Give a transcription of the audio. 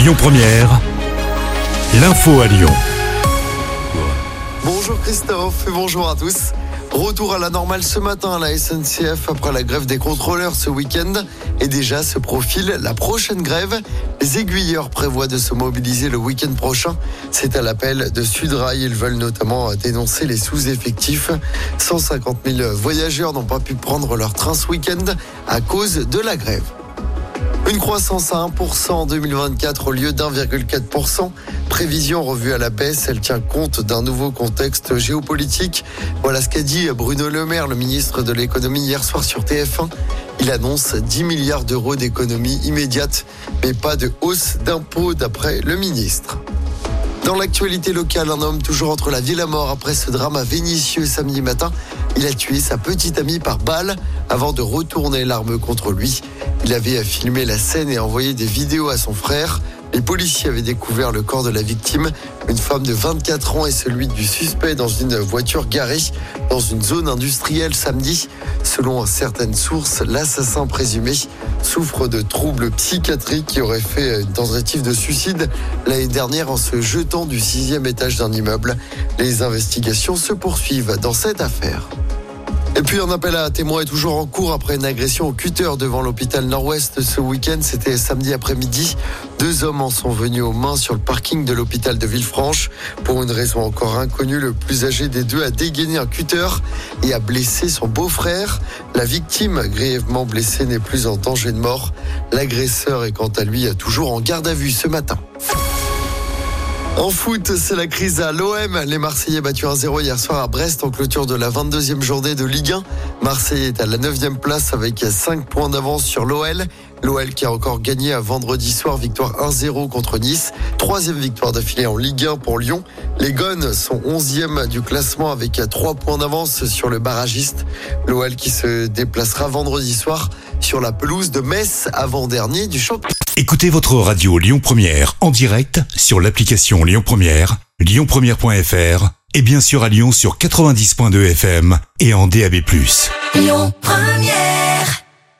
Lyon Première, l'info à Lyon. Bonjour Christophe et bonjour à tous. Retour à la normale ce matin à la SNCF après la grève des contrôleurs ce week-end. Et déjà se profile la prochaine grève. Les aiguilleurs prévoient de se mobiliser le week-end prochain. C'est à l'appel de Sudrail. Ils veulent notamment dénoncer les sous-effectifs. 150 000 voyageurs n'ont pas pu prendre leur train ce week-end à cause de la grève. Une croissance à 1% en 2024 au lieu d'1,4%. Prévision revue à la baisse, elle tient compte d'un nouveau contexte géopolitique. Voilà ce qu'a dit Bruno Le Maire, le ministre de l'économie, hier soir sur TF1. Il annonce 10 milliards d'euros d'économies immédiates, mais pas de hausse d'impôts d'après le ministre. Dans l'actualité locale, un homme toujours entre la vie et la mort après ce drame à samedi matin. Il a tué sa petite amie par balle avant de retourner l'arme contre lui. Il avait filmé la scène et envoyé des vidéos à son frère. Les policiers avaient découvert le corps de la victime, une femme de 24 ans et celui du suspect dans une voiture garée dans une zone industrielle samedi. Selon certaines sources, l'assassin présumé souffre de troubles psychiatriques qui aurait fait une tentative de suicide l'année dernière en se jetant du sixième étage d'un immeuble. Les investigations se poursuivent dans cette affaire. Et puis un appel à témoins est toujours en cours après une agression au cutter devant l'hôpital Nord-Ouest ce week-end. C'était samedi après-midi. Deux hommes en sont venus aux mains sur le parking de l'hôpital de Villefranche. Pour une raison encore inconnue, le plus âgé des deux a dégainé un cutter et a blessé son beau-frère. La victime, grièvement blessée, n'est plus en danger de mort. L'agresseur est quant à lui toujours en garde à vue ce matin. En foot, c'est la crise à l'OM. Les Marseillais battus 1-0 hier soir à Brest en clôture de la 22e journée de Ligue 1. Marseille est à la 9e place avec 5 points d'avance sur l'OL. L'OL qui a encore gagné à vendredi soir, victoire 1-0 contre Nice. Troisième victoire d'affilée en Ligue 1 pour Lyon. Les Gones sont 11e du classement avec 3 points d'avance sur le barragiste. L'OL qui se déplacera vendredi soir sur la pelouse de Metz avant-dernier du championnat. Écoutez votre radio Lyon Première en direct sur l'application Lyon Première, lyonpremière.fr et bien sûr à Lyon sur 90.2 FM et en DAB+. Lyon Première